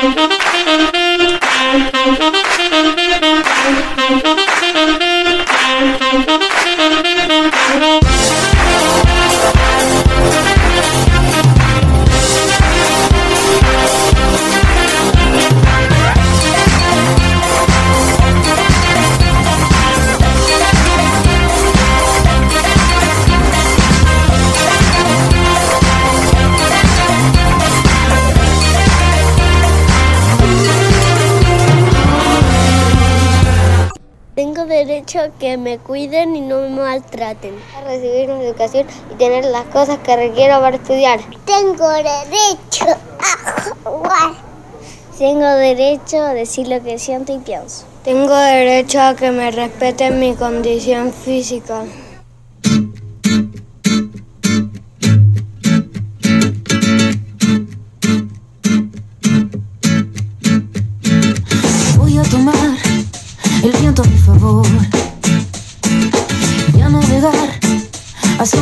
Thank you. Que me cuiden y no me maltraten. Recibir una educación y tener las cosas que requiero para estudiar. Tengo derecho a jugar. Tengo derecho a decir lo que siento y pienso. Tengo derecho a que me respeten mi condición física.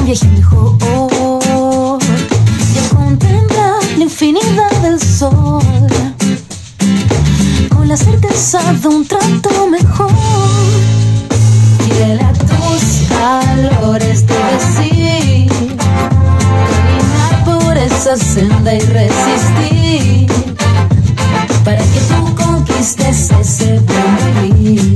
Viaje mejor y contemplar la infinidad del sol con la certeza de un trato mejor. Fiel a tus valores te decir, caminar por esa senda y resistir para que tú conquistes ese buen vivir.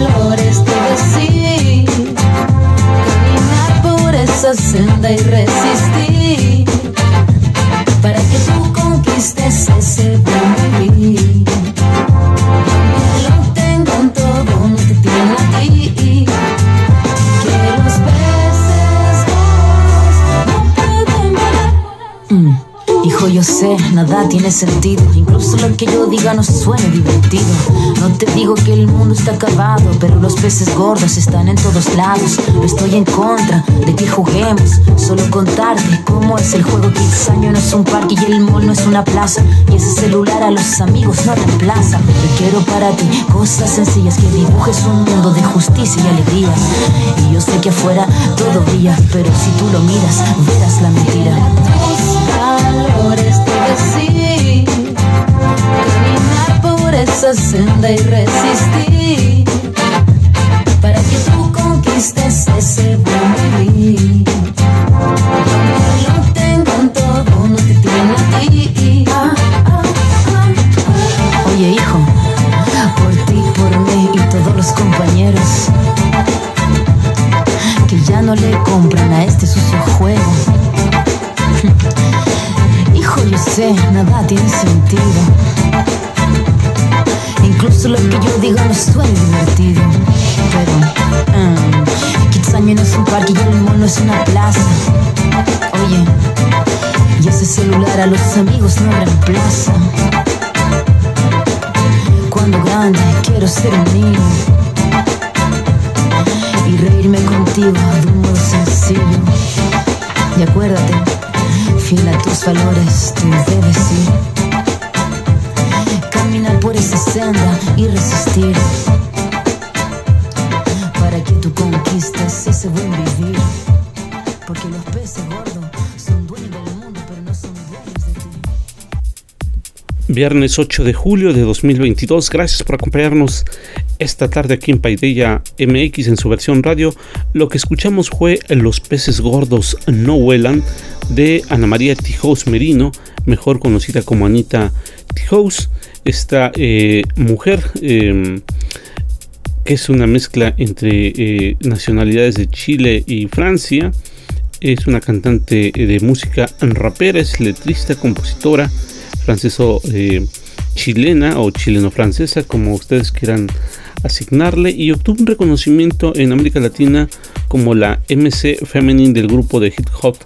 valores te caminar por esa senda y resistir para que tú conquistes ese buen vivir. Yo sé, nada tiene sentido. Incluso lo que yo diga no suene divertido. No te digo que el mundo está acabado, pero los peces gordos están en todos lados. estoy en contra de que juguemos. Solo contarte cómo es el juego. Que el no es un parque y el mall no es una plaza. Y ese celular a los amigos no reemplaza. Yo quiero para ti cosas sencillas que dibujes un mundo de justicia y alegría. Y yo sé que afuera todo brilla, pero si tú lo miras, verás la mentira valores te decir, caminar por esa senda y resistir, para que tú conquistes ese buen vivir. Lo tengo en todo, no te tiene a ti. Oye hijo, por ti, por mí y todos los compañeros que ya no le compran a este sucio juego yo sé, nada tiene sentido. Incluso lo que yo digo no suena divertido. Pero, um, no es un parque y el mono es una plaza. Oye, y ese celular a los amigos no reemplaza. Cuando grande quiero ser un niño y reírme contigo de un modo sencillo. Y acuérdate tus de. Viernes 8 de julio de 2022. Gracias por acompañarnos esta tarde aquí en Paideya MX en su versión radio. Lo que escuchamos fue Los peces gordos no vuelan de Ana María Tijous Merino, mejor conocida como Anita Tijous, esta eh, mujer em, que es una mezcla entre eh, nacionalidades de Chile y Francia. Es una cantante eh, de música rapera, es letrista, compositora, franceso chilena o chileno-francesa, como ustedes quieran asignarle y obtuvo un reconocimiento en América Latina como la MC Feminine del grupo de hip hop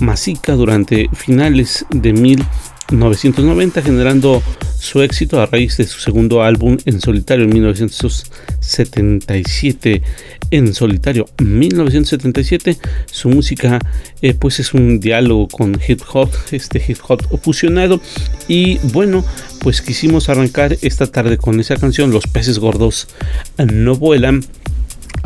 Masica durante finales de 1990, generando su éxito a raíz de su segundo álbum en solitario en 1977. En solitario 1977, su música eh, pues es un diálogo con hip hop, este hip hop fusionado y bueno, pues quisimos arrancar esta tarde con esa canción Los peces gordos no vuelan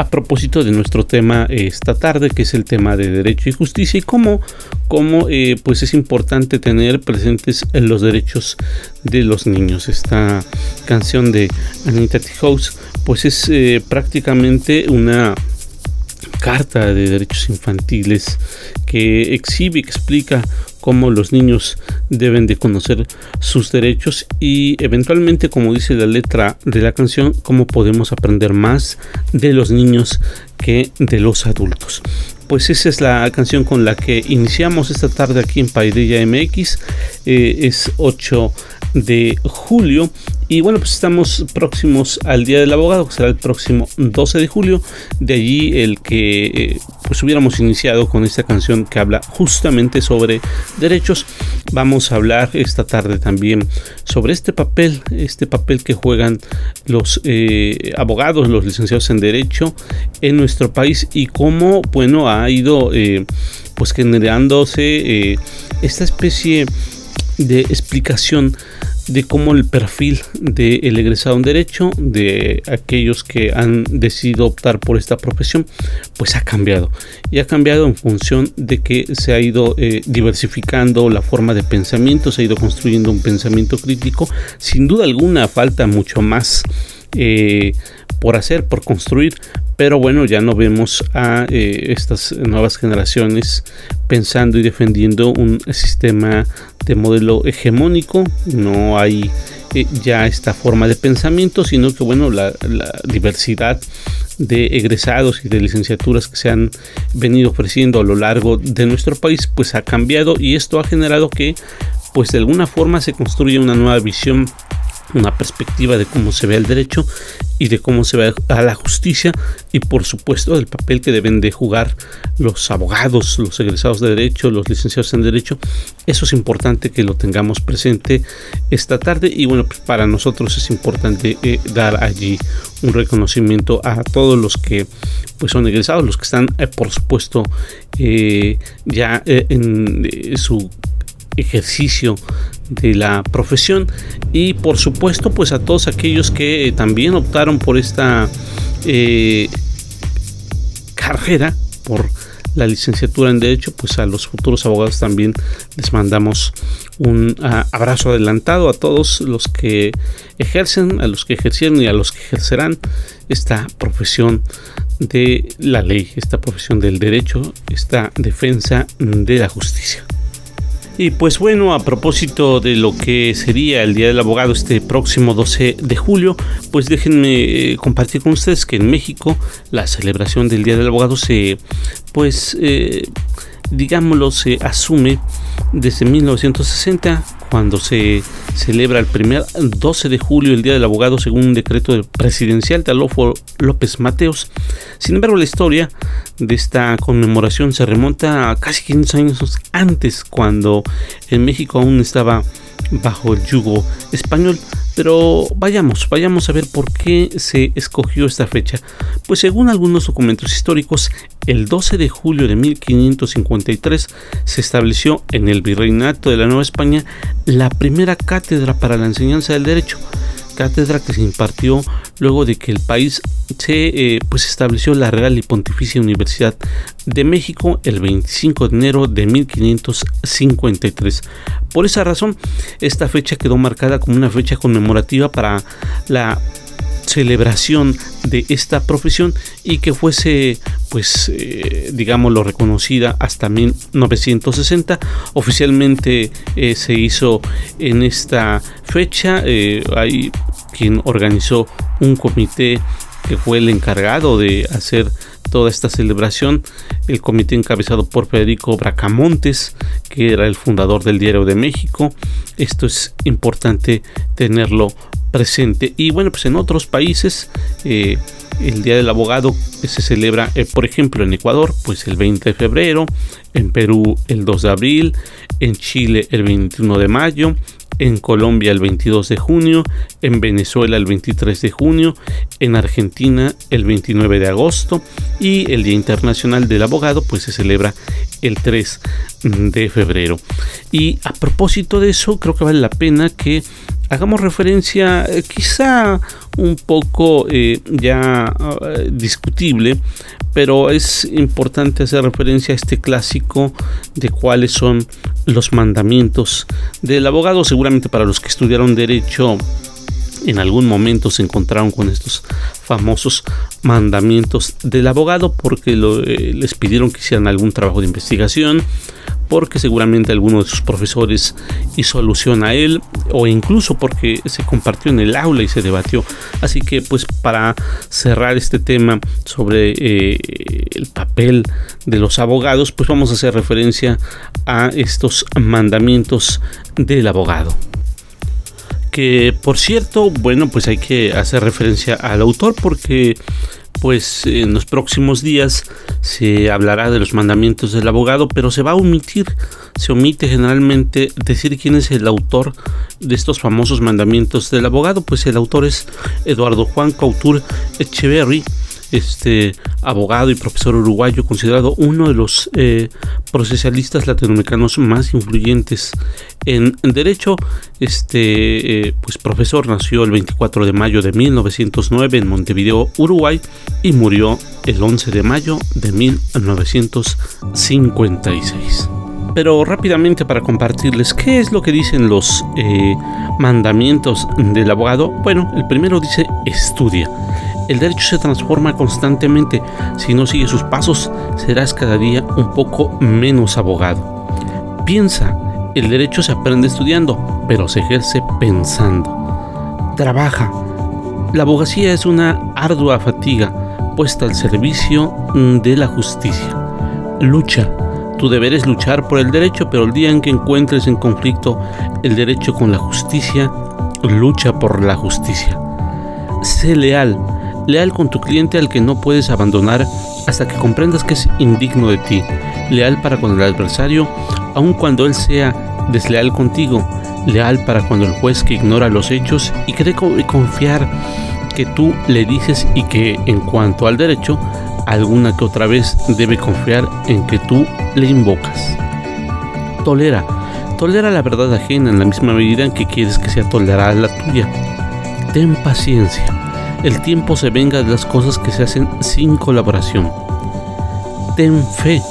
a propósito de nuestro tema esta tarde, que es el tema de derecho y justicia y cómo, cómo eh, pues es importante tener presentes los derechos de los niños. Esta canción de Anita T. House, pues es eh, prácticamente una carta de derechos infantiles que exhibe, explica cómo los niños deben de conocer sus derechos y eventualmente, como dice la letra de la canción, cómo podemos aprender más de los niños que de los adultos. Pues esa es la canción con la que iniciamos esta tarde aquí en Paidilla MX. Eh, es 8 de julio y bueno, pues estamos próximos al Día del Abogado, que será el próximo 12 de julio. De allí el que eh, pues hubiéramos iniciado con esta canción que habla justamente sobre derechos. Vamos a hablar esta tarde también sobre este papel, este papel que juegan los eh, abogados, los licenciados en Derecho en nuestro país y cómo, bueno, ha ido eh, pues generándose esta especie de explicación de cómo el perfil del egresado en derecho, de aquellos que han decidido optar por esta profesión, pues ha cambiado. Y ha cambiado en función de que se ha ido eh, diversificando la forma de pensamiento, se ha ido construyendo un pensamiento crítico. Sin duda alguna falta mucho más. Eh, por hacer, por construir, pero bueno, ya no vemos a eh, estas nuevas generaciones pensando y defendiendo un sistema de modelo hegemónico, no hay eh, ya esta forma de pensamiento, sino que bueno, la, diversidad de egresados y de licenciaturas que se han venido ofreciendo a lo largo de nuestro país, pues ha cambiado y esto ha generado que pues de alguna forma se construya una nueva visión una perspectiva de cómo se ve el derecho y de cómo se ve a la justicia y por supuesto del papel que deben de jugar los abogados, los egresados de derecho, los licenciados en derecho. Eso es importante que lo tengamos presente esta tarde y bueno, pues para nosotros es importante eh, dar allí un reconocimiento a todos los que pues son egresados, los que están eh, por supuesto eh, ya en su ejercicio de la profesión. Y por supuesto pues a todos aquellos que eh, también optaron por esta eh, carrera por la licenciatura. En derecho pues a los futuros abogados también les mandamos un abrazo adelantado a todos los que ejercen a los que ejercieron y a los que ejercerán esta profesión de la ley esta profesión del derecho esta defensa de la justicia y pues bueno, a propósito de lo que sería el Día del Abogado este próximo 12 de julio, pues déjenme eh, compartir con ustedes que en México la celebración del Día del Abogado se, pues, eh, digámoslo, se asume desde 1960 cuando se celebra el primer 12 de julio el Día del Abogado según un decreto presidencial de Alofo López Mateos. Sin embargo, la historia de esta conmemoración se remonta a casi 15 años antes, cuando en México aún estaba bajo el yugo español. Pero vayamos, vayamos a ver por qué se escogió esta fecha. Pues según algunos documentos históricos, el 12 de julio de 1553 se estableció en el Virreinato de la Nueva España la primera cátedra para la enseñanza del derecho cátedra que se impartió luego de que el país se eh, pues estableció la Real y Pontificia Universidad de México el 25 de enero de 1553. Por esa razón, esta fecha quedó marcada como una fecha conmemorativa para la celebración de esta profesión y que fuese pues eh, digámoslo reconocida hasta 1960 oficialmente eh, se hizo en esta fecha eh, hay quien organizó un comité que fue el encargado de hacer toda esta celebración, el comité encabezado por Federico Bracamontes, que era el fundador del Diario de México. Esto es importante tenerlo presente. Y bueno, pues en otros países eh, el Día del Abogado se celebra, eh, por ejemplo, en Ecuador, pues el 20 de febrero, en Perú el 2 de abril, en Chile el 21 de mayo, en Colombia el 22 de junio, en Venezuela el 23 de junio, en Argentina el 29 de agosto y el Día Internacional del Abogado pues se celebra el 3 de febrero. Y a propósito de eso, creo que vale la pena que hagamos referencia eh, quizá un poco eh, ya eh, discutible, pero es importante hacer referencia a este clásico de cuáles son los mandamientos del abogado. Seguramente para los que estudiaron derecho en algún momento se encontraron con estos famosos mandamientos del abogado porque les pidieron que hicieran algún trabajo de investigación porque seguramente alguno de sus profesores hizo alusión a él o incluso porque se compartió en el aula y se debatió. Así que pues para cerrar este tema sobre eh, el papel de los abogados, pues vamos a hacer referencia a estos mandamientos del abogado que por cierto, bueno, pues hay que hacer referencia al autor porque pues en los próximos días se hablará de los mandamientos del abogado, pero se va a omitir, se omite generalmente decir quién es el autor de estos famosos mandamientos del abogado, pues el autor es Eduardo Juan Couture Echeverry, este abogado y profesor uruguayo, considerado uno de los eh, procesalistas latinoamericanos más influyentes en, derecho. Este eh, pues profesor nació el 24 de mayo de 1909 en Montevideo, Uruguay, y murió el 11 de mayo de 1956 pero rápidamente para compartirles qué es lo que dicen los eh, mandamientos del abogado. Bueno, el primero dice estudia. El derecho se transforma constantemente. Si no sigues sus pasos, serás cada día un poco menos abogado. Piensa, el derecho se aprende estudiando, pero se ejerce pensando. Trabaja. La abogacía es una ardua fatiga puesta al servicio de la justicia. Lucha. Tu deber es luchar por el derecho, pero el día en que encuentres en conflicto el derecho con la justicia, lucha por la justicia. Sé leal leal con tu cliente al que no puedes abandonar hasta que comprendas que es indigno de ti, leal para con el adversario, aun cuando él sea desleal contigo, leal para cuando el juez que ignora los hechos y cree confiar que tú le dices y que en cuanto al derecho, alguna que otra vez debe confiar en que tú le invocas. Tolera, tolera la verdad ajena en la misma medida en que quieres que sea tolerada la tuya. Ten paciencia el tiempo se venga de las cosas que se hacen sin colaboración. Ten fe.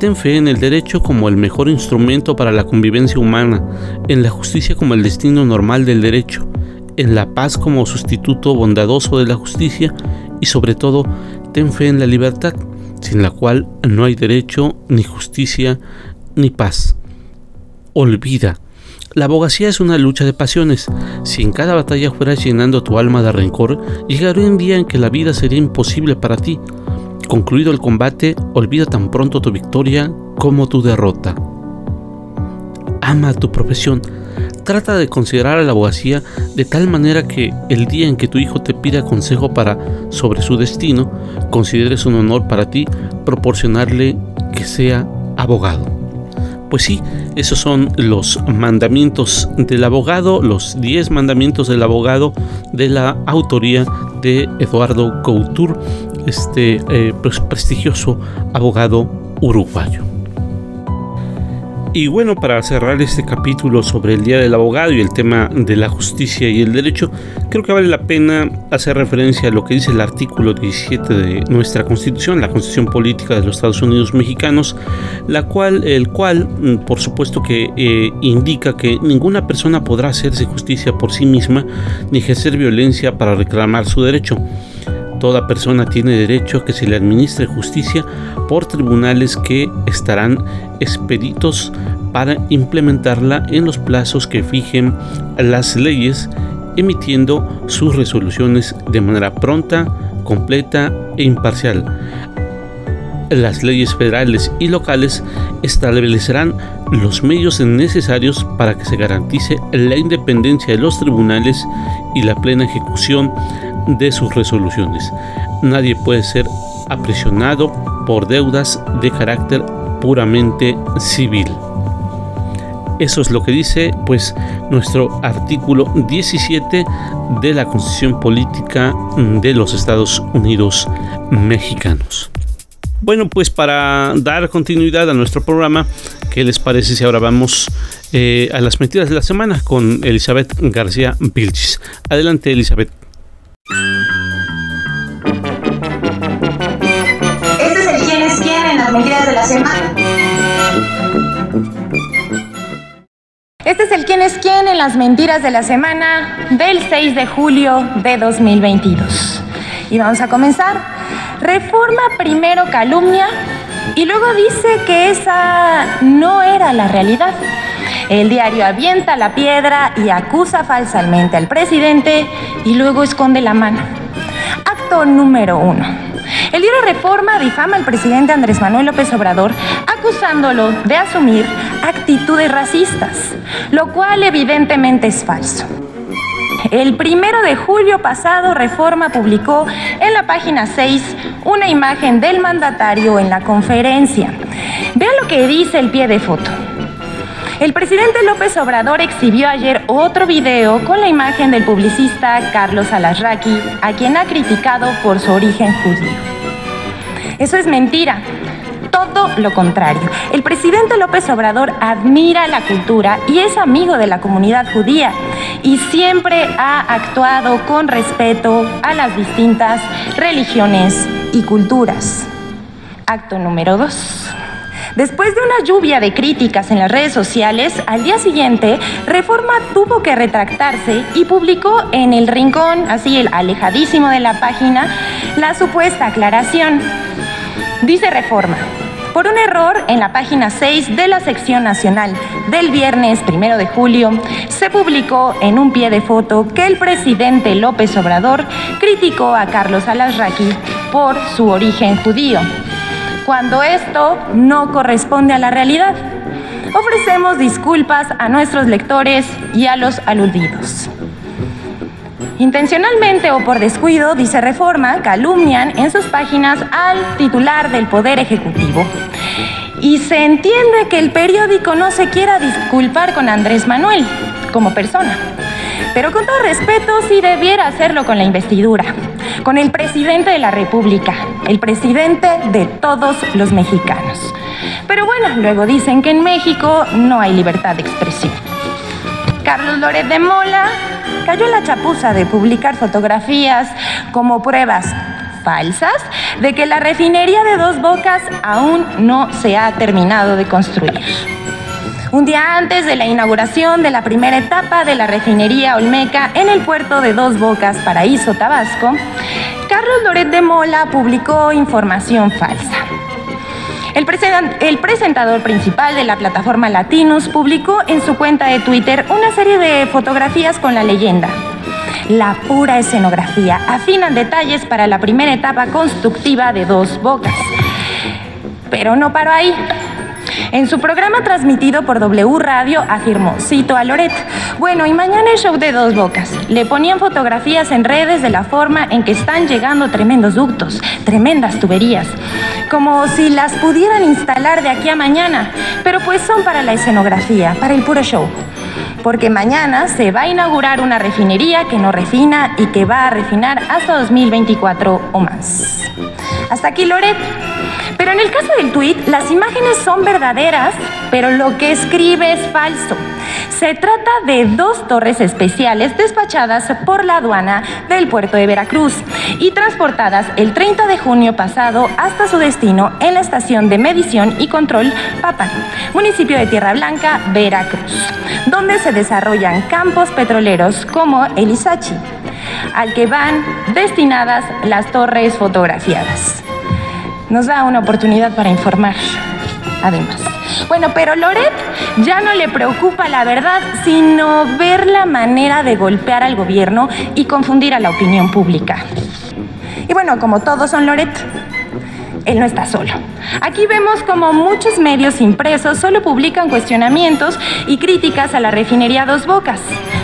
Ten fe en el derecho como el mejor instrumento para la convivencia humana, en la justicia como el destino normal del derecho, en la paz como sustituto bondadoso de la justicia y sobre todo ten fe en la libertad, sin la cual no hay derecho, ni justicia, ni paz. Olvida la abogacía es una lucha de pasiones. Si en cada batalla fueras llenando tu alma de rencor, llegaría un día en que la vida sería imposible para ti. Concluido el combate, olvida tan pronto tu victoria como tu derrota. Ama tu profesión. Trata de considerar a la abogacía de tal manera que el día en que tu hijo te pida consejo para sobre su destino, consideres un honor para ti proporcionarle que sea abogado. Pues sí, esos son los mandamientos del abogado, los 10 mandamientos del abogado de la autoría de Eduardo Couture, este eh, pues, prestigioso abogado uruguayo. Y bueno, para cerrar este capítulo sobre el Día del Abogado y el tema de la justicia y el derecho, creo que vale la pena hacer referencia a lo que dice el artículo 17 de nuestra Constitución, la Constitución Política de los Estados Unidos Mexicanos, la cual, el cual, por supuesto que eh, indica que ninguna persona podrá hacerse justicia por sí misma ni ejercer violencia para reclamar su derecho. Toda persona tiene derecho a que se le administre justicia por tribunales que estarán expeditos para implementarla en los plazos que fijen las leyes, emitiendo sus resoluciones de manera pronta, completa e imparcial. las leyes federales y locales establecerán los medios necesarios para que se garantice la independencia de los tribunales y la plena ejecución de sus resoluciones. Nadie puede ser aprisionado por deudas de carácter puramente civil. Eso es lo que dice pues nuestro artículo 17 de la Constitución Política de los Estados Unidos Mexicanos. Bueno, pues para dar continuidad a nuestro programa, ¿qué les parece si ahora vamos eh, a las mentiras de la semana con Elizabeth García Vilchis? Adelante, Elizabeth. Este es el quién es quién en las mentiras de la semana. Este es el quién es quién en las mentiras de la semana del 6 de julio de 2022. Y vamos a comenzar. Reforma primero calumnia y luego dice que esa no era la realidad. El diario avienta la piedra y acusa falsamente al presidente y luego esconde la mano. Acto número uno. El diario Reforma difama al presidente Andrés Manuel López Obrador acusándolo de asumir actitudes racistas, lo cual evidentemente es falso. El primero de julio pasado, Reforma publicó en la página 6 una imagen del mandatario en la conferencia. Vean lo que dice el pie de foto. El presidente López Obrador exhibió ayer otro video con la imagen del publicista Carlos Alasraqui, a quien ha criticado por su origen judío. Eso es mentira. Todo lo contrario. El presidente López Obrador admira la cultura y es amigo de la comunidad judía y siempre ha actuado con respeto a las distintas religiones y culturas. Acto número dos. Después de una lluvia de críticas en las redes sociales, al día siguiente, Reforma tuvo que retractarse y publicó en el rincón, así el alejadísimo de la página, la supuesta aclaración. Dice Reforma. Por un error en la página 6 de la sección nacional del viernes primero de julio, se publicó en un pie de foto que el presidente López Obrador criticó a Carlos Alasraqui por su origen judío cuando esto no corresponde a la realidad. Ofrecemos disculpas a nuestros lectores y a los aludidos. Intencionalmente o por descuido, dice Reforma, calumnian en sus páginas al titular del Poder Ejecutivo. Y se entiende que el periódico no se quiera disculpar con Andrés Manuel como persona. Pero con todo respeto, sí debiera hacerlo con la investidura, con el presidente de la República, el presidente de todos los mexicanos. Pero bueno, luego dicen que en México no hay libertad de expresión. Carlos Loret de Mola cayó en la chapuza de publicar fotografías como pruebas falsas de que la refinería de dos bocas aún no se ha terminado de construir. Un día antes de la inauguración de la primera etapa de la refinería Olmeca en el puerto de Dos Bocas, Paraíso, Tabasco, Carlos Loret de Mola publicó información falsa. El, presentador principal de la plataforma Latinos publicó en su cuenta de Twitter una serie de fotografías con la leyenda. La pura escenografía afinan detalles para la primera etapa constructiva de Dos Bocas. Pero no paró ahí. En su programa transmitido por W Radio afirmó, cito a Loret, bueno, y mañana el show de dos bocas. Le ponían fotografías en redes de la forma en que están llegando tremendos ductos, tremendas tuberías, como si las pudieran instalar de aquí a mañana, pero pues son para la escenografía, para el puro show porque mañana se va a inaugurar una refinería que no refina y que va a refinar hasta 2024 o más. Hasta aquí Loret. Pero en el caso del tweet, las imágenes son verdaderas, pero lo que escribe es falso. Se trata de dos torres especiales despachadas por la aduana del puerto de Veracruz y transportadas el 30 de junio pasado hasta su destino en la estación de medición y control Papán, municipio de Tierra Blanca, Veracruz, donde se desarrollan campos petroleros como el Isachi, al que van destinadas las torres fotografiadas nos da una oportunidad para informar, además. Bueno, pero Loret ya no le preocupa la verdad, sino ver la manera de golpear al gobierno y confundir a la opinión pública. Y bueno, como todos son Loret, él no está solo. Aquí vemos como muchos medios impresos solo publican cuestionamientos y críticas a la refinería Dos Bocas.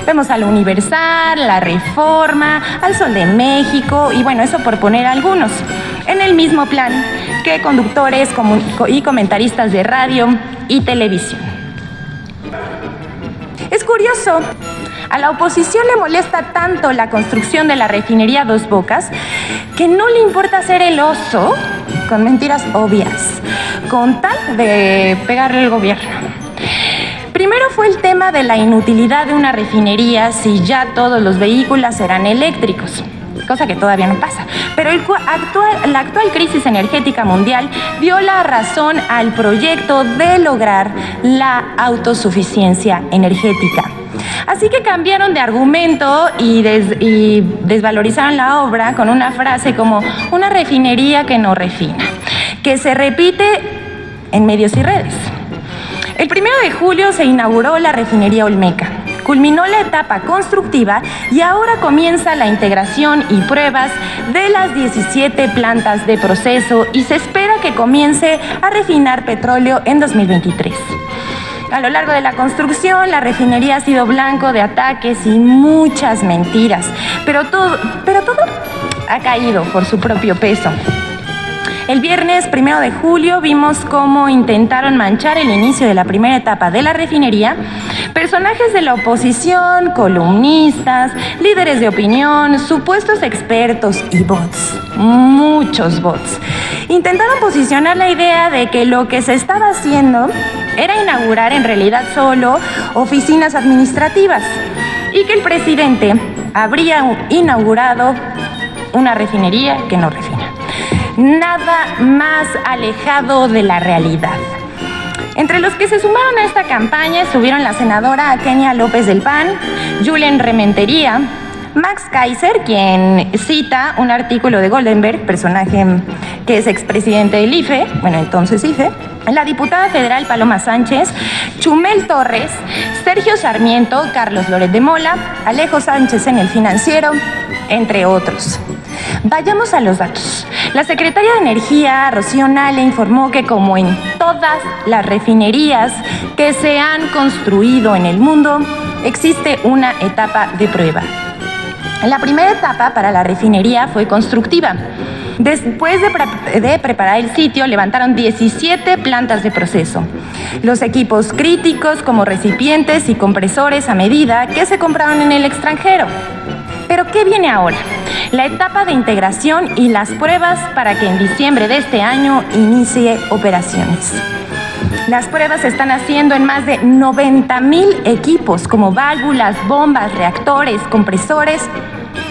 Vemos al Universal, la Reforma, al Sol de México y bueno, eso por poner algunos. En el mismo plan que conductores y comentaristas de radio y televisión. Es curioso a la oposición le molesta tanto la construcción de la refinería Dos Bocas que no le importa hacer el oso con mentiras obvias, con tal de pegarle al gobierno. Primero fue el tema de la inutilidad de una refinería si ya todos los vehículos serán eléctricos cosa que todavía no pasa. Pero actual, la actual crisis energética mundial dio la razón al proyecto de lograr la autosuficiencia energética. Así que cambiaron de argumento y, desvalorizaron la obra con una frase como una refinería que no refina, que se repite en medios y redes. El primero de julio se inauguró la refinería Olmeca. Culminó la etapa constructiva y ahora comienza la integración y pruebas de las 17 plantas de proceso y se espera que comience a refinar petróleo en 2023. A lo largo de la construcción, la refinería ha sido blanco de ataques y muchas mentiras, pero todo, pero todo ha caído por su propio peso. El viernes primero de julio vimos cómo intentaron manchar el inicio de la primera etapa de la refinería personajes de la oposición, columnistas, líderes de opinión, supuestos expertos y bots, muchos bots. Intentaron posicionar la idea de que lo que se estaba haciendo era inaugurar en realidad solo oficinas administrativas y que el presidente habría inaugurado una refinería que no refina. Nada más alejado de la realidad. Entre los que se sumaron a esta campaña estuvieron la senadora Kenia López del PAN, Julen Rementería, Max Kaiser, quien cita un artículo de Goldenberg, personaje que es expresidente del IFE, bueno, entonces IFE, la diputada federal Paloma Sánchez, Chumel Torres, Sergio Sarmiento, Carlos Loret de Mola, Alejo Sánchez en el financiero, entre otros. Vayamos a los datos. La secretaria de Energía, Rocío Nale, informó que como en todas las refinerías que se han construido en el mundo, existe una etapa de prueba. La primera etapa para la refinería fue constructiva. Después de, preparar el sitio, levantaron 17 plantas de proceso. Los equipos críticos como recipientes y compresores a medida que se compraron en el extranjero. Pero ¿qué viene ahora? La etapa de integración y las pruebas para que en diciembre de este año inicie operaciones. Las pruebas se están haciendo en más de 90 mil equipos como válvulas, bombas, reactores, compresores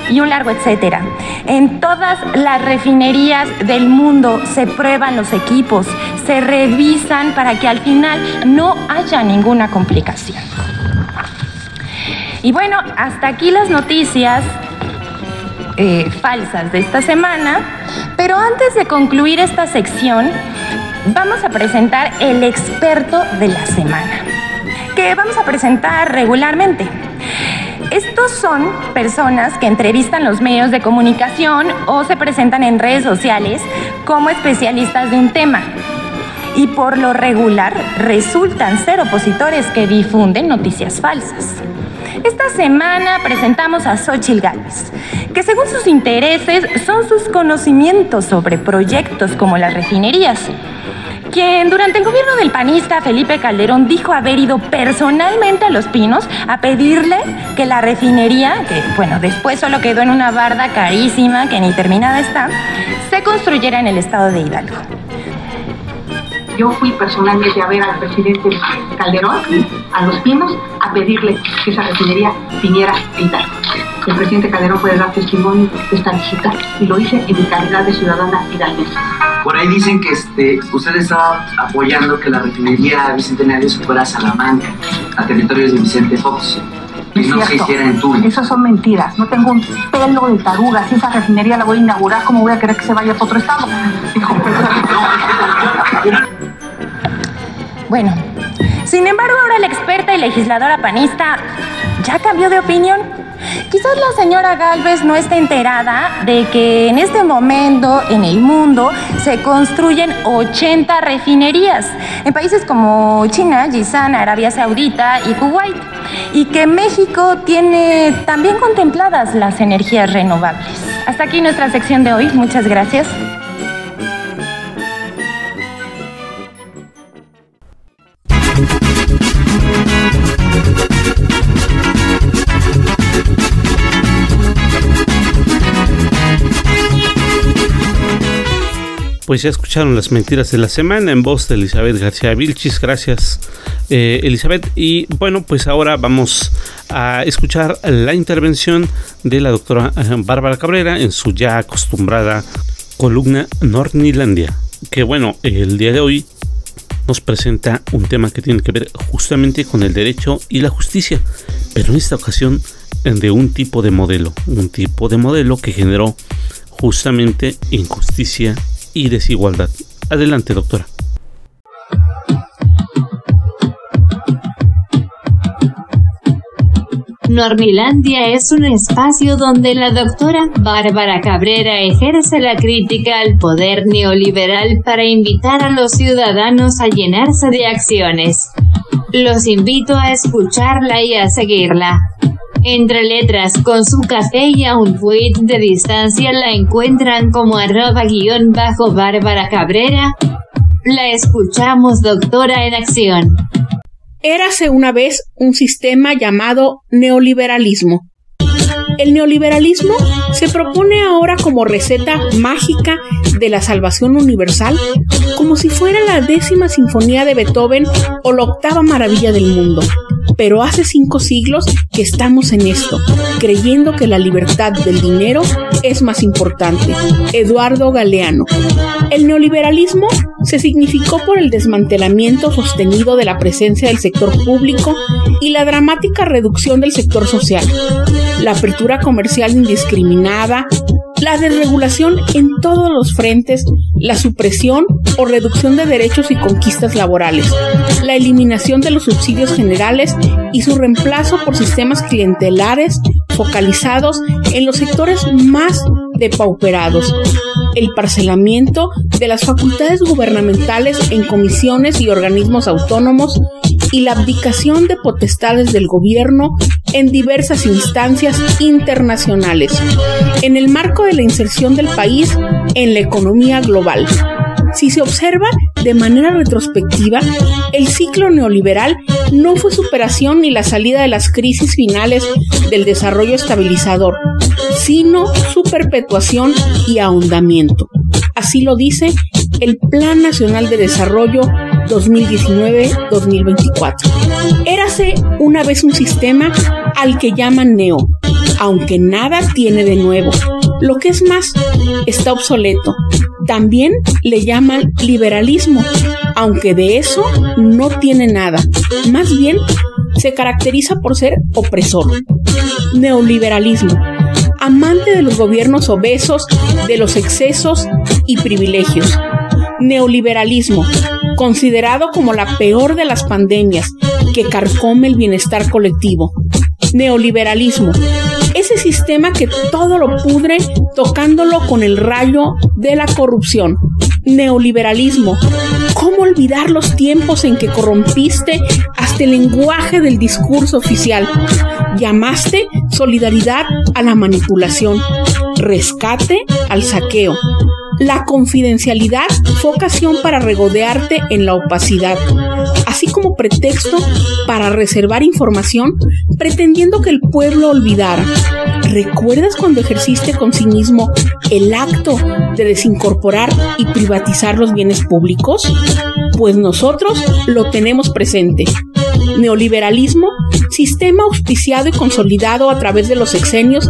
y un largo etcétera. En todas las refinerías del mundo se prueban los equipos, se revisan para que al final no haya ninguna complicación. Y bueno, hasta aquí las noticias eh, falsas de esta semana, pero antes de concluir esta sección, vamos a presentar el experto de la semana, que vamos a presentar regularmente. Estos son personas que entrevistan los medios de comunicación o se presentan en redes sociales como especialistas de un tema. Y por lo regular resultan ser opositores que difunden noticias falsas. Esta semana presentamos a Xochitl Gálvez, que según sus intereses son sus conocimientos sobre proyectos como las refinerías quien durante el gobierno del panista Felipe Calderón dijo haber ido personalmente a Los Pinos a pedirle que la refinería, que bueno, después solo quedó en una barda carísima que ni terminada está, se construyera en el estado de Hidalgo. Yo fui personalmente a ver al presidente Calderón, a Los Pinos, a pedirle que esa refinería viniera a Hidalgo. El presidente Calderón puede dar testimonio de esta visita y lo hice en mi calidad de ciudadana hidalguense. Por ahí dicen que este, usted estaba apoyando que la refinería Bicentenario se fuera a Salamanca, a territorios de Vicente Fox. Y no se hiciera en Tula. Esas son mentiras. No tengo un pelo de taruga. Si esa refinería la voy a inaugurar, ¿cómo voy a querer que se vaya a otro estado? bueno, sin embargo, ahora la experta y legisladora panista ya cambió de opinión. Quizás la señora Galvez no esté enterada de que en este momento en el mundo se construyen 80 refinerías en países como China, Yizan, Arabia Saudita y Kuwait. Y que México tiene también contempladas las energías renovables. Hasta aquí nuestra sección de hoy. Muchas gracias. Pues ya escucharon las mentiras de la semana en voz de Elizabeth García Vilchis. Gracias, eh, Elizabeth. Y bueno, pues ahora vamos a escuchar la intervención de la doctora eh, Bárbara Cabrera en su ya acostumbrada columna Nornilandia. Que bueno, el día de hoy nos presenta un tema que tiene que ver justamente con el derecho y la justicia, pero en esta ocasión de un tipo de modelo, un tipo de modelo que generó justamente injusticia y desigualdad. Adelante, doctora. Normilandia es un espacio donde la doctora Bárbara Cabrera ejerce la crítica al poder neoliberal para invitar a los ciudadanos a llenarse de acciones. Los invito a escucharla y a seguirla. Entre letras, con su café y a un tweet de distancia la encuentran como arroba guion bajo Bárbara Cabrera. La escuchamos doctora en acción. Érase una vez un sistema llamado neoliberalismo. El neoliberalismo se propone ahora como receta mágica de la salvación universal, como si fuera la décima sinfonía de Beethoven o la octava maravilla del mundo pero hace cinco siglos que estamos en esto, creyendo que la libertad del dinero es más importante. Eduardo Galeano. El neoliberalismo se significó por el desmantelamiento sostenido de la presencia del sector público y la dramática reducción del sector social. La apertura comercial indiscriminada, la desregulación en todos los frentes, la supresión o reducción de derechos y conquistas laborales, la eliminación de los subsidios generales y su reemplazo por sistemas clientelares focalizados en los sectores más depauperados, el parcelamiento de las facultades gubernamentales en comisiones y organismos autónomos y la abdicación de potestades del gobierno en diversas instancias internacionales, en el marco de la inserción del país en la economía global. Si se observa de manera retrospectiva, el ciclo neoliberal no fue superación ni la salida de las crisis finales del desarrollo estabilizador, sino su perpetuación y ahondamiento. Así lo dice el Plan Nacional de Desarrollo 2019-2024. Érase una vez un sistema al que llaman neo, aunque nada tiene de nuevo. Lo que es más, está obsoleto. También le llaman liberalismo, aunque de eso no tiene nada. Más bien, se caracteriza por ser opresor. Neoliberalismo, amante de los gobiernos obesos, de los excesos y privilegios. Neoliberalismo, considerado como la peor de las pandemias que carcome el bienestar colectivo. Neoliberalismo, ese sistema que todo lo pudre tocándolo con el rayo de la corrupción. Neoliberalismo, ¿cómo olvidar los tiempos en que corrompiste hasta el lenguaje del discurso oficial? Llamaste solidaridad a la manipulación, rescate al saqueo, la confidencialidad fue ocasión para regodearte en la opacidad, así como pretexto para reservar información pretendiendo que el pueblo olvidara. ¿Recuerdas cuando ejerciste con cinismo el acto de desincorporar y privatizar los bienes públicos? Pues nosotros lo tenemos presente. Neoliberalismo, sistema auspiciado y consolidado a través de los sexenios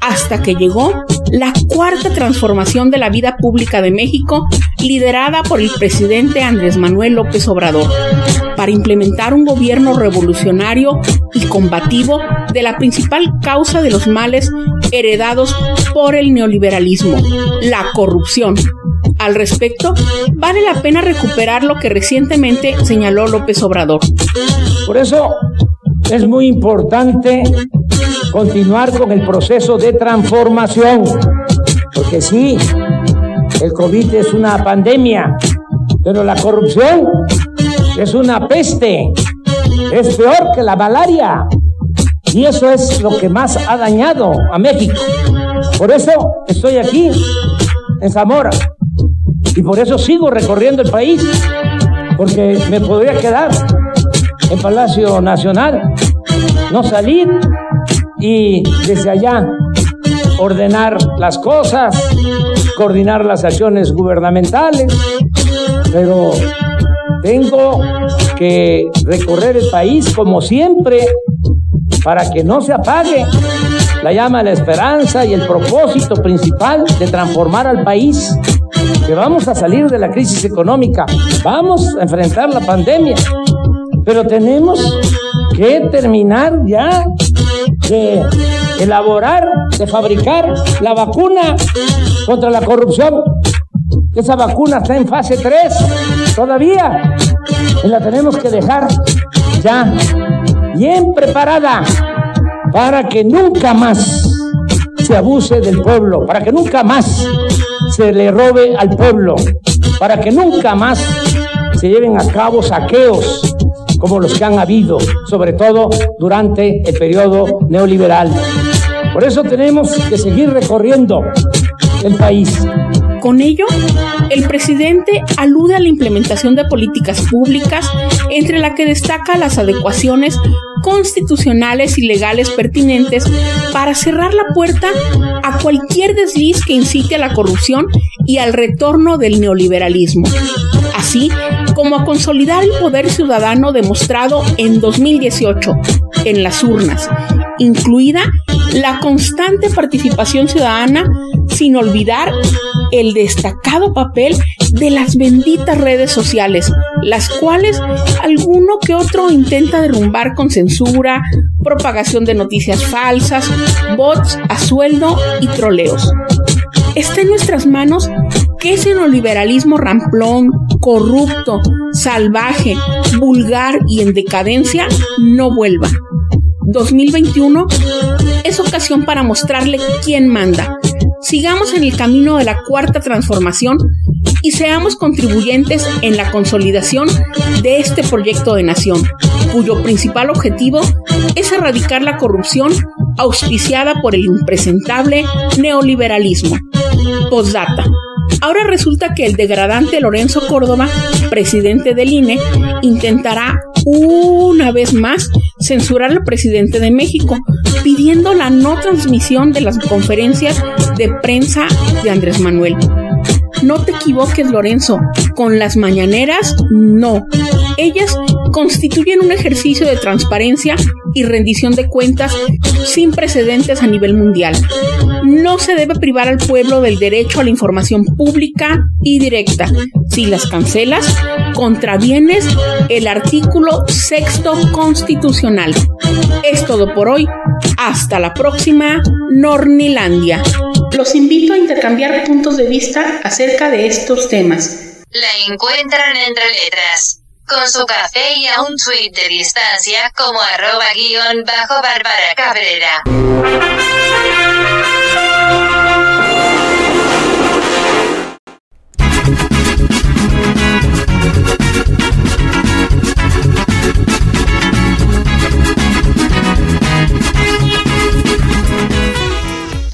hasta que llegó la cuarta transformación de la vida pública de México, liderada por el presidente Andrés Manuel López Obrador, para implementar un gobierno revolucionario y combativo de la principal causa de los males heredados por el neoliberalismo, la corrupción. Al respecto, vale la pena recuperar lo que recientemente señaló López Obrador. Por eso, es muy importante continuar con el proceso de transformación, porque sí, el COVID es una pandemia, pero la corrupción es una peste, es peor que la malaria. Y eso es lo que más ha dañado a México. Por eso estoy aquí, en Zamora. Y por eso sigo recorriendo el país, porque me podría quedar en Palacio Nacional, no salir y desde allá ordenar las cosas, coordinar las acciones gubernamentales, pero tengo que recorrer el país como siempre para que no se apague la llama de la esperanza y el propósito principal de transformar al país, que vamos a salir de la crisis económica, vamos a enfrentar la pandemia, pero tenemos que terminar ya de elaborar, de fabricar la vacuna contra la corrupción. Esa vacuna está en fase 3 todavía y la tenemos que dejar ya bien preparada para que nunca más se abuse del pueblo, para que nunca más se le robe al pueblo, para que nunca más se lleven a cabo saqueos como los que han habido, sobre todo durante el periodo neoliberal. Por eso tenemos que seguir recorriendo el país. Con ello, el presidente alude a la implementación de políticas públicas, entre la que destaca las adecuaciones constitucionales y legales pertinentes para cerrar la puerta a cualquier desliz que incite a la corrupción y al retorno del neoliberalismo, así como a consolidar el poder ciudadano demostrado en 2018 en las urnas, incluida la constante participación ciudadana, sin olvidar el destacado papel de las benditas redes sociales, las cuales alguno que otro intenta derrumbar con censura, propagación de noticias falsas, bots a sueldo y troleos. Está en nuestras manos que ese neoliberalismo ramplón, corrupto, salvaje, vulgar y en decadencia no vuelva. 2021 es ocasión para mostrarle quién manda. Sigamos en el camino de la cuarta transformación y seamos contribuyentes en la consolidación de este proyecto de nación, cuyo principal objetivo es erradicar la corrupción auspiciada por el impresentable neoliberalismo. Postdata. Ahora resulta que el degradante Lorenzo Córdoba, presidente del INE, intentará una vez más censurar al presidente de México, pidiendo la no transmisión de las conferencias de prensa de Andrés Manuel. No te equivoques, Lorenzo, con las mañaneras no. Ellas constituyen un ejercicio de transparencia y rendición de cuentas sin precedentes a nivel mundial. No se debe privar al pueblo del derecho a la información pública y directa. Si las cancelas, contravienes el artículo sexto constitucional. Es todo por hoy. Hasta la próxima, Nornilandia. Los invito a intercambiar puntos de vista acerca de estos temas. La encuentran entre letras con su café y a un tweet de distancia como arroba guion bajo Bárbara Cabrera.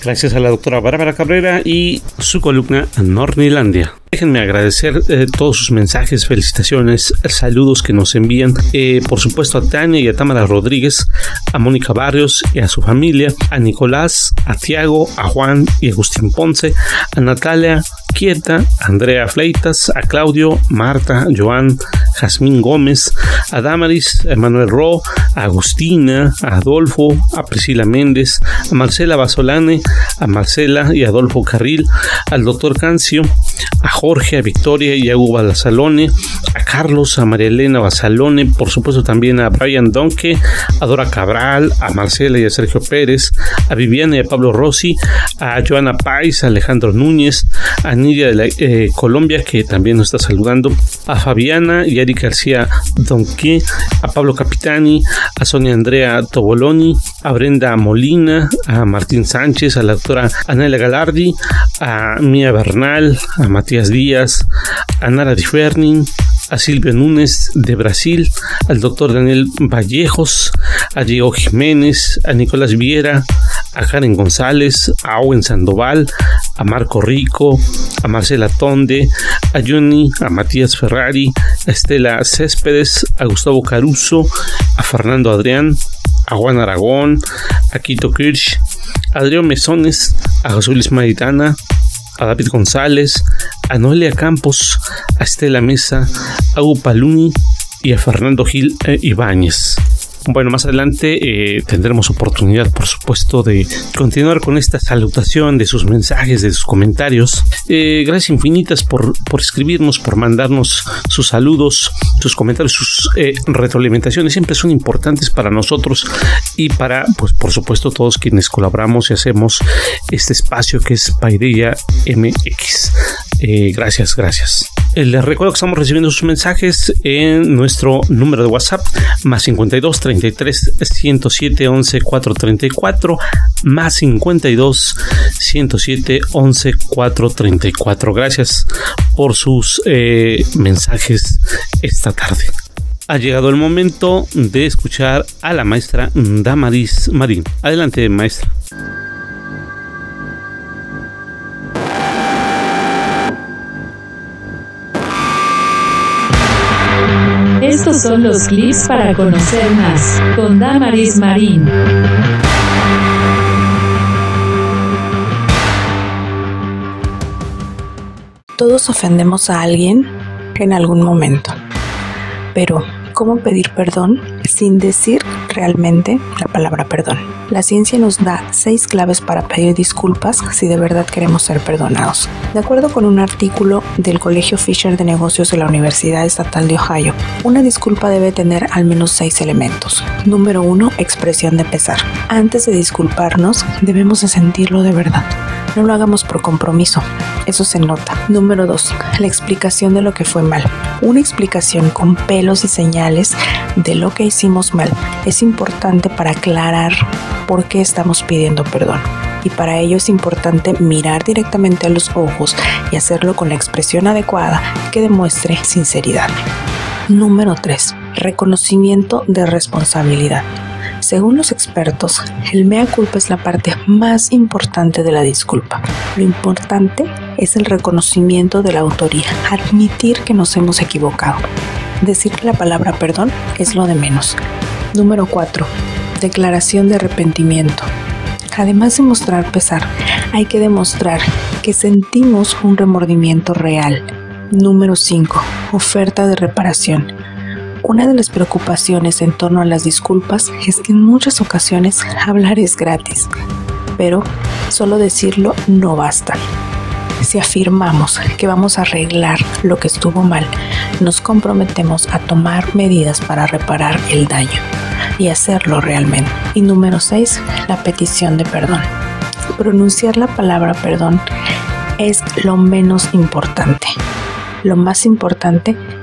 Gracias a la doctora Bárbara Cabrera y su columna Nornilandia. Déjenme agradecer eh, todos sus mensajes, felicitaciones, saludos que nos envían. Eh, por supuesto a Tania y a Tamara Rodríguez, a Mónica Barrios y a su familia, a Nicolás, a Tiago, a Juan y Agustín Ponce, a Natalia Quieta, a Andrea Fleitas, a Claudio, Marta, Joan, Jazmín Gómez, a Damaris, a Manuel Ro, a Agustina, a Adolfo, a Priscila Méndez, a Marcela Basolane, a Marcela y Adolfo Carril, al doctor Cancio, a Jorge, a Victoria y a Hugo Balazalone, a Carlos, a María Elena Basalone, por supuesto también a Brian Donke, a Dora Cabral, a Marcela y a Sergio Pérez, a Viviana y a Pablo Rossi, a Joana Pais, a Alejandro Núñez, a Nidia de la, eh, Colombia, que también nos está saludando, a Fabiana y a Eric García Donque, a Pablo Capitani, a Sonia Andrea Toboloni, a Brenda Molina, a Martín Sánchez, a la doctora Anelia Galardi, a Mía Bernal, a Matías Díaz, a Nara Di Fernin, a Silvia Núñez de Brasil, al doctor Daniel Vallejos, a Diego Jiménez, a Nicolás Viera, a Karen González, a Owen Sandoval, a Marco Rico, a Marcela Tonde, a Johnny, a Matías Ferrari, a Estela Céspedes, a Gustavo Caruso, a Fernando Adrián, a Juan Aragón, a Quito Kirsch, a Adrián Mesones, a José Luis Maritana, a David González, a Noelia Campos, a Estela Mesa, a Hugo Paluni y a Fernando Gil eh, Ibáñez. Bueno, más adelante eh, tendremos oportunidad, por supuesto, de continuar con esta salutación de sus mensajes, de sus comentarios. Eh, gracias infinitas por, por escribirnos, por mandarnos sus saludos, sus comentarios, sus eh, retroalimentaciones. Siempre son importantes para nosotros y para, pues, por supuesto, todos quienes colaboramos y hacemos este espacio que es Paideia MX. Gracias, gracias. Les recuerdo que estamos recibiendo sus mensajes en nuestro número de WhatsApp, más 52 33 107 11 434, más 52 107 11 434. Gracias por sus eh, mensajes esta tarde. Ha llegado el momento de escuchar a la maestra Damaris Marín. Adelante, maestra. Estos son los clips para conocer más con Damaris Marín. Todos ofendemos a alguien en algún momento, pero ¿cómo pedir perdón sin decir realmente la palabra perdón? La ciencia nos da seis claves para pedir disculpas si de verdad queremos ser perdonados. De acuerdo con un artículo del Colegio Fisher de Negocios de la Universidad Estatal de Ohio, una disculpa debe tener al menos seis elementos. Número uno, expresión de pesar. Antes de disculparnos, debemos de sentirlo de verdad. No lo hagamos por compromiso, eso se nota. Número 2. La explicación de lo que fue mal. Una explicación con pelos y señales de lo que hicimos mal es importante para aclarar por qué estamos pidiendo perdón. Y para ello es importante mirar directamente a los ojos y hacerlo con la expresión adecuada que demuestre sinceridad. Número 3. Reconocimiento de responsabilidad. Según los expertos, el mea culpa es la parte más importante de la disculpa. Lo importante es el reconocimiento de la autoría, admitir que nos hemos equivocado. Decir la palabra perdón es lo de menos. Número 4. Declaración de arrepentimiento. Además de mostrar pesar, hay que demostrar que sentimos un remordimiento real. Número 5. Oferta de reparación. Una de las preocupaciones en torno a las disculpas es que en muchas ocasiones hablar es gratis, pero solo decirlo no basta. Si afirmamos que vamos a arreglar lo que estuvo mal, nos comprometemos a tomar medidas para reparar el daño y hacerlo realmente. Y número 6, la petición de perdón. Pronunciar la palabra perdón es lo menos importante. Lo más importante es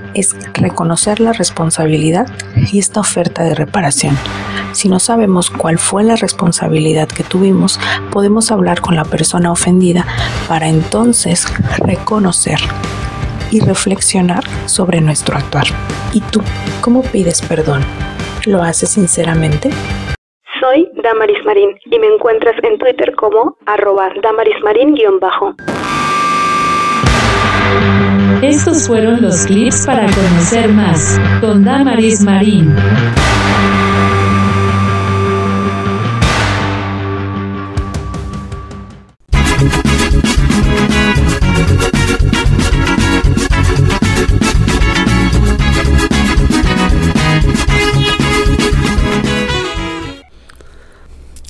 reconocer la responsabilidad y esta oferta de reparación. Si no sabemos cuál fue la responsabilidad que tuvimos, podemos hablar con la persona ofendida para entonces reconocer y reflexionar sobre nuestro actuar. ¿Y tú cómo pides perdón? ¿Lo haces sinceramente? Soy Damaris Marín y me encuentras en Twitter como arroba damarismarín-bajo. Estos fueron los clips para conocer más con Damaris Marín.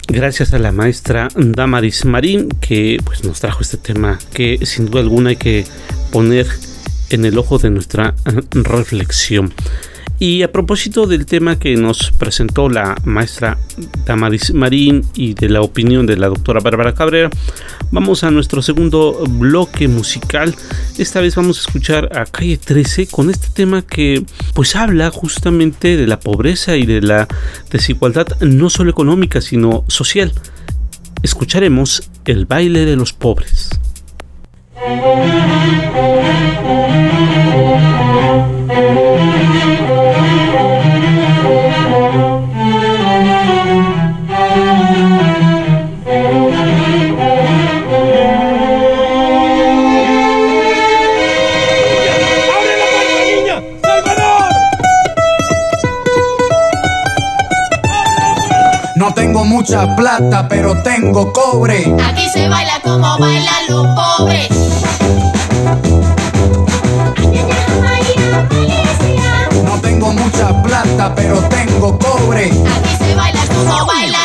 Gracias a la maestra Damaris Marín que pues, nos trajo este tema que sin duda alguna hay que poner en el ojo de nuestra reflexión. Y a propósito del tema que nos presentó la maestra Damaris Marín y de la opinión de la doctora Bárbara Cabrera, vamos a nuestro segundo bloque musical. Esta vez vamos a escuchar a Calle 13 con este tema que pues habla justamente de la pobreza y de la desigualdad no solo económica sino social. Escucharemos El baile de los pobres. No tengo mucha plata, pero tengo cobre. Aquí se baila como bailan los pobres. No tengo mucha plata, pero tengo cobre. Aquí se baila como bailan los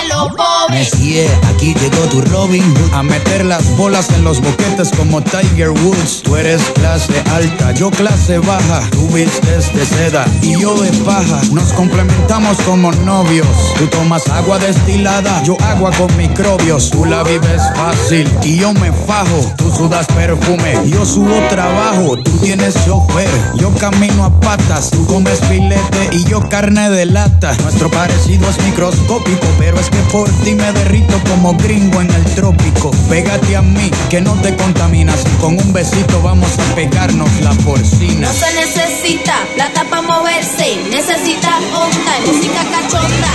pobres. Messi, aquí llegó tu Robin Hood a meter las bolas en los boquetes como Tiger Woods. Tú eres clase alta, yo clase baja. Tú vistes de seda y yo de paja. Nos complementamos como novios. Tú tomas agua destilada, yo agua con microbios. Tú la vives fácil y yo me fajo. Tú sudas perfume, yo subo trabajo. Tú tienes chofer, yo camino a patas. Tú comes filete y yo carne de lata. Nuestro parecido es microscópico, pero es que por ti me derrito como gringo en el trópico. Pégate a mí, que no te contaminas. Con un besito vamos a pegarnos la porcina. No se necesita plata para moverse, necesita onda y música cachonda.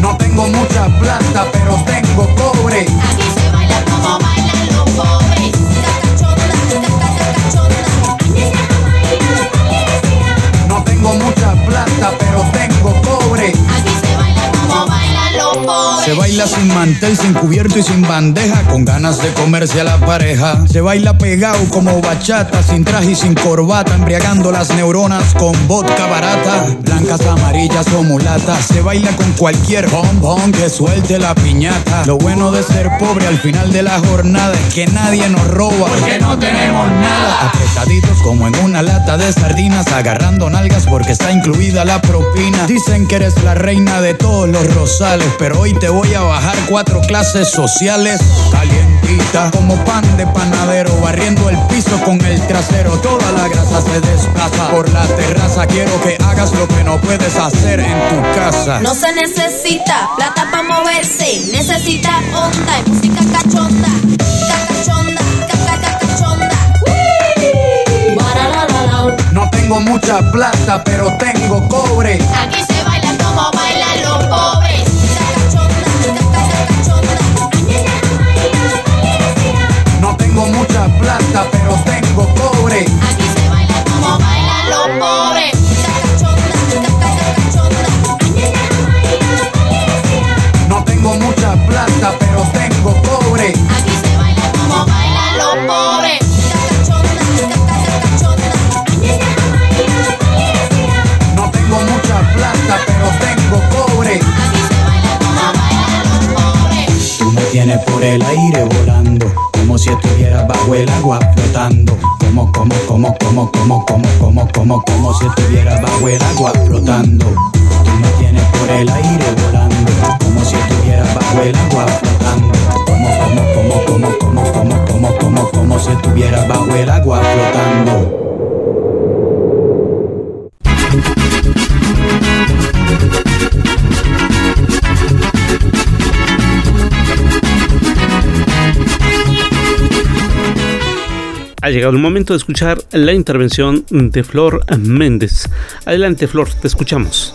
No tengo mucha plata, pero tengo cobre. Sin mantel, sin cubierto y sin bandeja, con ganas de comerse a la pareja. Se baila pegado como bachata, sin traje y sin corbata, embriagando las neuronas con vodka barata. Blancas, amarillas o mulatas. Se baila con cualquier bombón que suelte la piñata. Lo bueno de ser pobre al final de la jornada es que nadie nos roba. Porque no tenemos nada. Apretaditos como en una lata de sardinas, agarrando nalgas porque está incluida la propina. Dicen que eres la reina de todos los rosales, pero hoy te voy a bajar cuatro clases sociales. Calientita como pan de panadero, barriendo el piso con el trasero. Toda la grasa se desplaza por la terraza. Quiero que hagas lo que no puedes hacer en tu casa. No se necesita plata para moverse, necesita onda y música cachonda. Cachonda, cachonda. No tengo mucha plata, pero tengo cobre. Aquí se mucha plata, pero tengo cobre. Aquí se baila como bailan los pobres. No tengo mucha plata, pero tengo cobre. Aquí se baila como bailan los pobres. No tengo mucha plata, pero tengo cobre. Aquí se baila como bailan los pobres. Tú me tienes por el aire volando, si estuvieras bajo el agua flotando. Como, como, como, como, como, como, como, como, como si estuvieras bajo el agua flotando. Tú me tienes por el aire volando, como si estuvieras bajo el agua flotando. Como, como, como, como, como, como, como, como, como si estuvieras bajo el agua flotando. Ha llegado el momento de escuchar la intervención de Flor Méndez. Adelante, Flor, te escuchamos.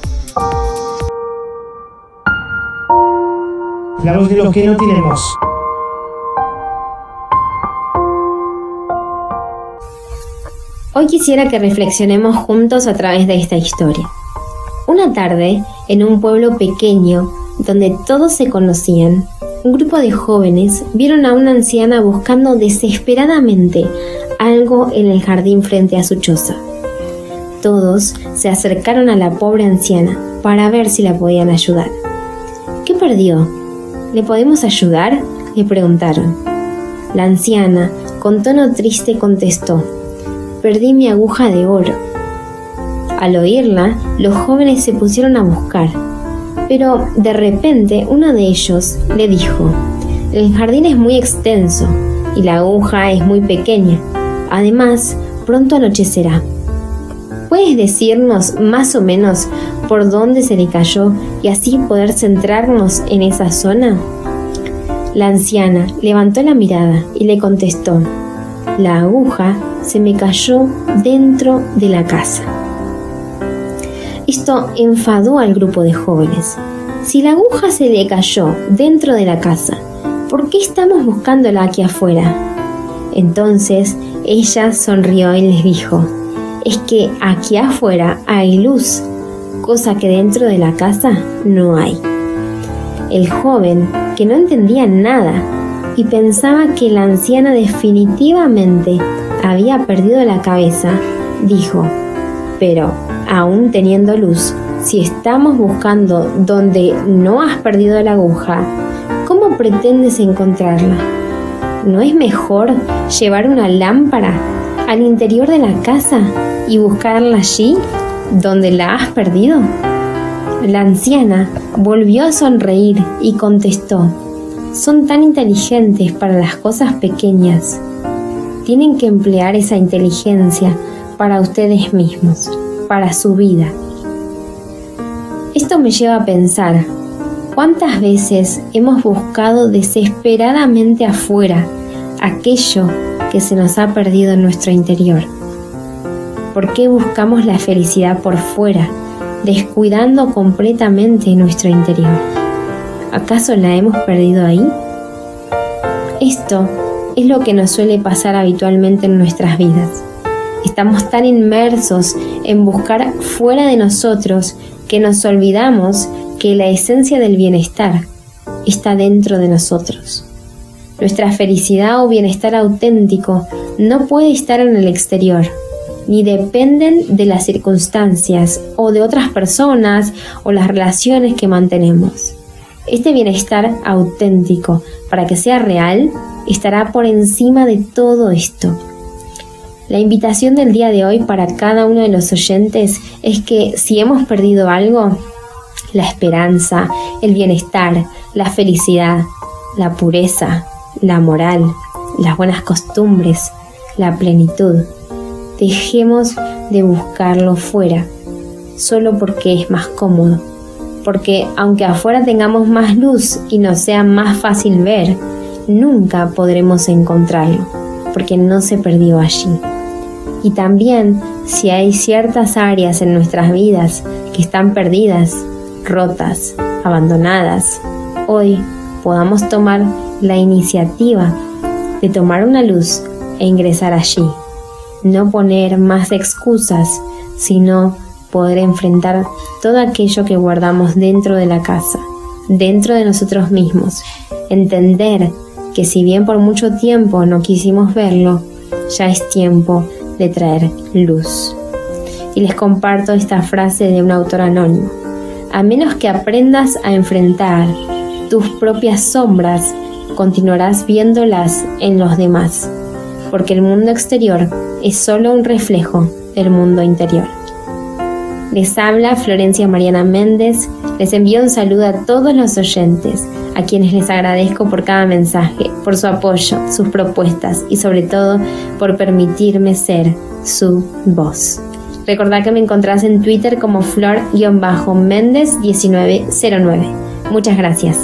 La voz de los que no tienen voz. Hoy quisiera que reflexionemos juntos a través de esta historia. Una tarde, en un pueblo pequeño donde todos se conocían, un grupo de jóvenes vieron a una anciana buscando desesperadamente algo en el jardín frente a su choza. Todos se acercaron a la pobre anciana para ver si la podían ayudar. ¿Qué perdió? ¿Le podemos ayudar? le preguntaron. La anciana, con tono triste, contestó, Perdí mi aguja de oro. Al oírla, los jóvenes se pusieron a buscar, pero de repente uno de ellos le dijo, El jardín es muy extenso y la aguja es muy pequeña. Además, pronto anochecerá. ¿Puedes decirnos más o menos por dónde se le cayó y así poder centrarnos en esa zona? La anciana levantó la mirada y le contestó, la aguja se me cayó dentro de la casa. Esto enfadó al grupo de jóvenes. Si la aguja se le cayó dentro de la casa, ¿por qué estamos buscándola aquí afuera? Entonces ella sonrió y les dijo, es que aquí afuera hay luz, cosa que dentro de la casa no hay. El joven, que no entendía nada y pensaba que la anciana definitivamente había perdido la cabeza, dijo, pero aún teniendo luz, si estamos buscando donde no has perdido la aguja, ¿cómo pretendes encontrarla? ¿No es mejor llevar una lámpara al interior de la casa y buscarla allí donde la has perdido? La anciana volvió a sonreír y contestó, son tan inteligentes para las cosas pequeñas. Tienen que emplear esa inteligencia para ustedes mismos, para su vida. Esto me lleva a pensar, ¿cuántas veces hemos buscado desesperadamente afuera aquello que se nos ha perdido en nuestro interior? ¿Por qué buscamos la felicidad por fuera, descuidando completamente nuestro interior? ¿Acaso la hemos perdido ahí? Esto es lo que nos suele pasar habitualmente en nuestras vidas. Estamos tan inmersos en buscar fuera de nosotros que nos olvidamos que la esencia del bienestar está dentro de nosotros. Nuestra felicidad o bienestar auténtico no puede estar en el exterior, ni dependen de las circunstancias o de otras personas o las relaciones que mantenemos. Este bienestar auténtico, para que sea real, estará por encima de todo esto. La invitación del día de hoy para cada uno de los oyentes es que si hemos perdido algo, la esperanza, el bienestar, la felicidad, la pureza, la moral, las buenas costumbres, la plenitud, dejemos de buscarlo fuera, solo porque es más cómodo. Porque aunque afuera tengamos más luz y nos sea más fácil ver, nunca podremos encontrarlo, porque no se perdió allí. Y también si hay ciertas áreas en nuestras vidas que están perdidas, rotas, abandonadas, hoy podamos tomar la iniciativa de tomar una luz e ingresar allí. No poner más excusas, sino poder enfrentar todo aquello que guardamos dentro de la casa, dentro de nosotros mismos. Entender que si bien por mucho tiempo no quisimos verlo, ya es tiempo de traer luz. Y les comparto esta frase de un autor anónimo. A menos que aprendas a enfrentar tus propias sombras, continuarás viéndolas en los demás, porque el mundo exterior es solo un reflejo del mundo interior. Les habla Florencia Mariana Méndez, les envío un saludo a todos los oyentes, a quienes les agradezco por cada mensaje, por su apoyo, sus propuestas y sobre todo por permitirme ser su voz. Recordad que me encontrás en Twitter como flor-méndez1909. Muchas gracias.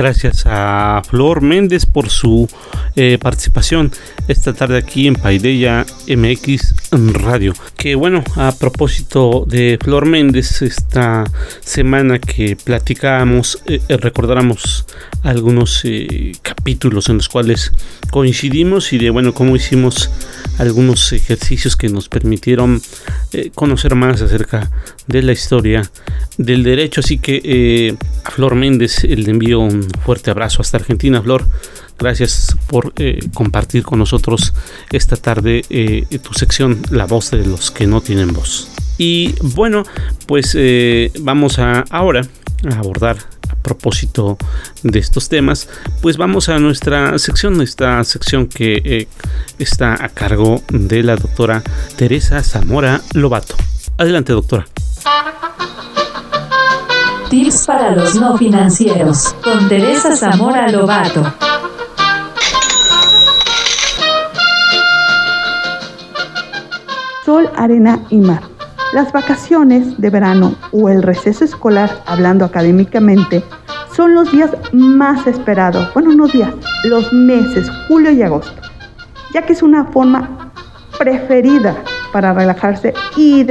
Gracias a Flor Méndez por su eh, participación esta tarde aquí en Paideya MX Radio. Que bueno, a propósito de Flor Méndez, esta semana que platicábamos, eh, eh, recordáramos algunos capítulos en los cuales coincidimos y de bueno, cómo hicimos algunos ejercicios que nos permitieron conocer más acerca de la historia del derecho. Así que eh, a Flor Méndez le envío un fuerte abrazo hasta Argentina. Flor, gracias por eh, compartir con nosotros esta tarde eh, tu sección La voz de los que no tienen voz. Y bueno, pues vamos a ahora a abordar a propósito de estos temas, pues vamos a nuestra sección, esta sección que está a cargo de la doctora Teresa Zamora Lobato. Adelante, doctora. Tips para los no financieros con Teresa Zamora Lobato. Sol, arena y mar. Las vacaciones de verano o el receso escolar, hablando académicamente, son los días más esperados, bueno, no días, los meses, julio y agosto, ya que es una forma preferida para relajarse y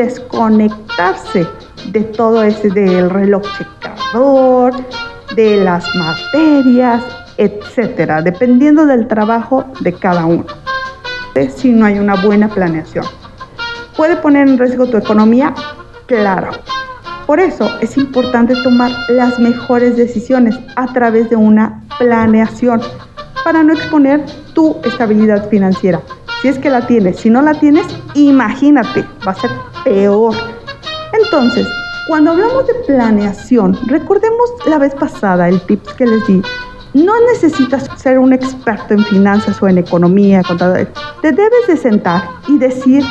de todo ese del reloj checador, de las materias, etcétera, dependiendo del trabajo de cada uno. Si no hay una buena planeación. ¿Puede poner en riesgo tu economía? Claro. Por eso es importante tomar las mejores decisiones a través de una planeación para no exponer tu estabilidad financiera. Si es que la tienes, si no la tienes, imagínate, va a ser peor. Entonces, cuando hablamos de planeación, recordemos la vez pasada el tips que les di. No necesitas ser un experto en finanzas o en economía, Te debes de sentar y decir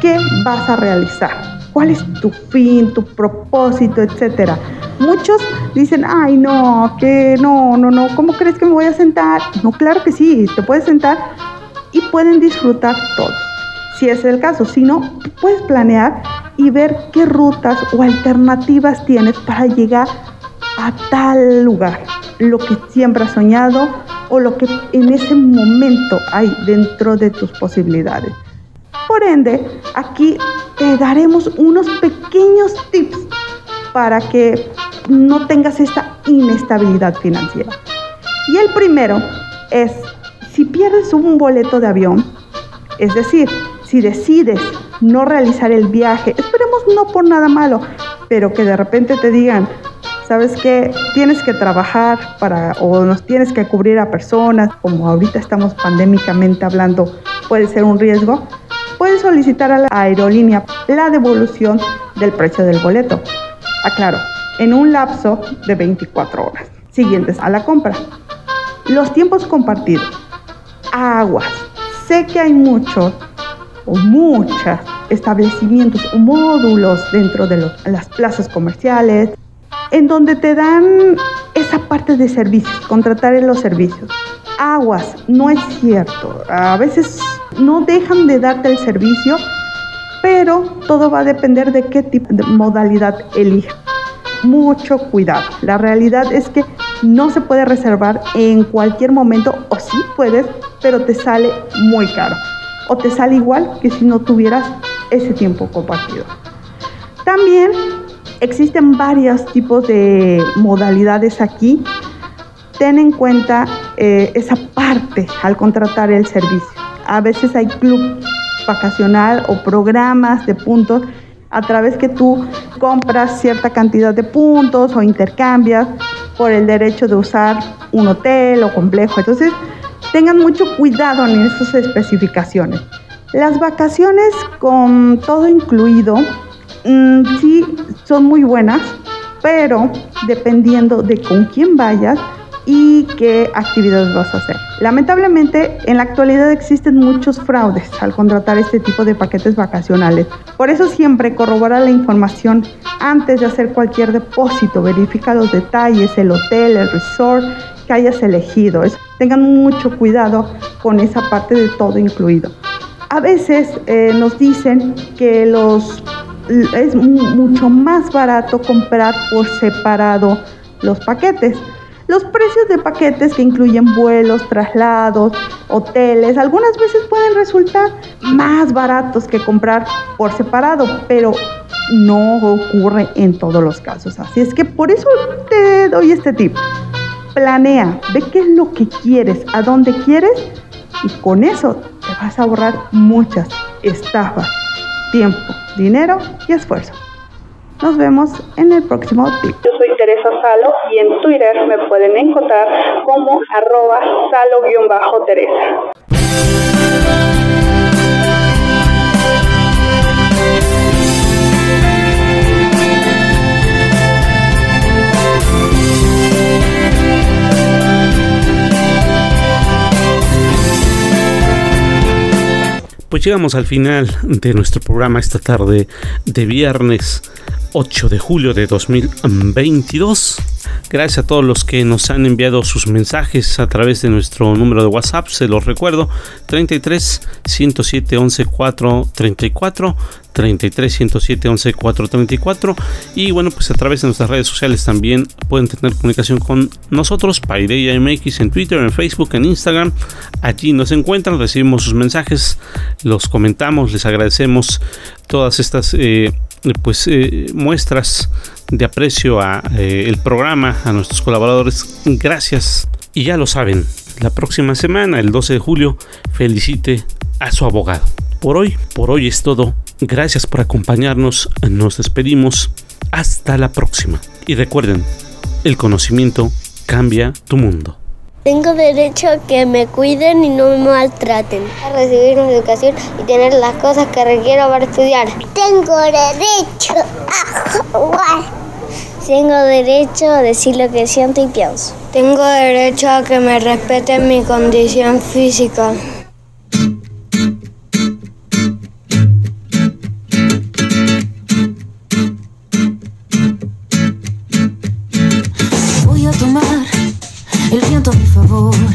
qué vas a realizar, cuál es tu fin, tu propósito, etcétera. Muchos dicen, ay, no, que no, no, no, ¿cómo crees que me voy a sentar? No, claro que sí, te puedes sentar y pueden disfrutar todo. Si es el caso, si no, puedes planear y ver qué rutas o alternativas tienes para llegar a tal lugar, lo que siempre has soñado o lo que en ese momento hay dentro de tus posibilidades. Por ende, aquí te daremos unos pequeños tips para que no tengas esta inestabilidad financiera. Y el primero es si pierdes un boleto de avión, es decir, si decides no realizar el viaje, esperemos no por nada malo, pero que de repente te digan, sabes que tienes que trabajar para o nos tienes que cubrir a personas, como ahorita estamos pandémicamente hablando, puede ser un riesgo, puedes solicitar a la aerolínea la devolución del precio del boleto. Aclaro, en un lapso de 24 horas siguientes a la compra. Los tiempos compartidos aguas. Sé que hay muchos o muchos establecimientos o módulos dentro de las plazas comerciales en donde te dan esa parte de servicios, contratar en los servicios. Aguas, no es cierto. A veces no dejan de darte el servicio, pero todo va a depender de qué tipo de modalidad elijas. Mucho cuidado. La realidad es que no se puede reservar en cualquier momento o sí puedes, pero te sale muy caro. O te sale igual que si no tuvieras ese tiempo compartido. También existen varios tipos de modalidades aquí. Ten en cuenta eh, esa parte al contratar el servicio. A veces hay club vacacional o programas de puntos a través que tú compras cierta cantidad de puntos o intercambias por el derecho de usar un hotel o complejo. Entonces, tengan mucho cuidado en esas especificaciones. Las vacaciones con todo incluido, mm, sí, son muy buenas, pero dependiendo de con quién vayas, y qué actividades vas a hacer. Lamentablemente, en la actualidad existen muchos fraudes al contratar este tipo de paquetes vacacionales. Por eso siempre corrobora la información antes de hacer cualquier depósito. Verifica los detalles, el hotel, el resort que hayas elegido. tengan mucho cuidado con esa parte de todo incluido. A veces eh, nos dicen que los, es mucho más barato comprar por separado los paquetes. Los precios de paquetes que incluyen vuelos, traslados, hoteles, algunas veces pueden resultar más baratos que comprar por separado, pero no ocurre en todos los casos. Así es que por eso te doy este tip. Planea, ve qué es lo que quieres, a dónde quieres y con eso te vas a ahorrar muchas estafas, tiempo, dinero y esfuerzo. Nos vemos en el próximo tip. Yo soy Teresa Salo y en Twitter me pueden encontrar como arroba salo-teresa. Pues llegamos al final de nuestro programa esta tarde de viernes 8 de julio de 2022. Gracias a todos los que nos han enviado sus mensajes a través de nuestro número de WhatsApp. Se los recuerdo: 33 107 11 4 34. 33 107 11 434 y bueno pues a través de nuestras redes sociales también pueden tener comunicación con nosotros Paideia MX en Twitter en Facebook en Instagram. Allí nos encuentran recibimos sus mensajes los comentamos les agradecemos todas estas eh, pues eh, muestras de aprecio a eh, el programa a nuestros colaboradores. Gracias. Y ya lo saben la próxima semana el 12 de julio felicite a su abogado. Por hoy por hoy es todo Gracias por acompañarnos. Nos despedimos. Hasta la próxima. Y recuerden, el conocimiento cambia tu mundo. Tengo derecho a que me cuiden y no me maltraten. A recibir una educación y tener las cosas que requiero para estudiar. Tengo derecho a. Tengo derecho a decir lo que siento y pienso. Tengo derecho a que me respeten mi condición física. Viento a mi favor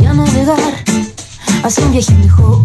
y a navegar hacia un viaje mejor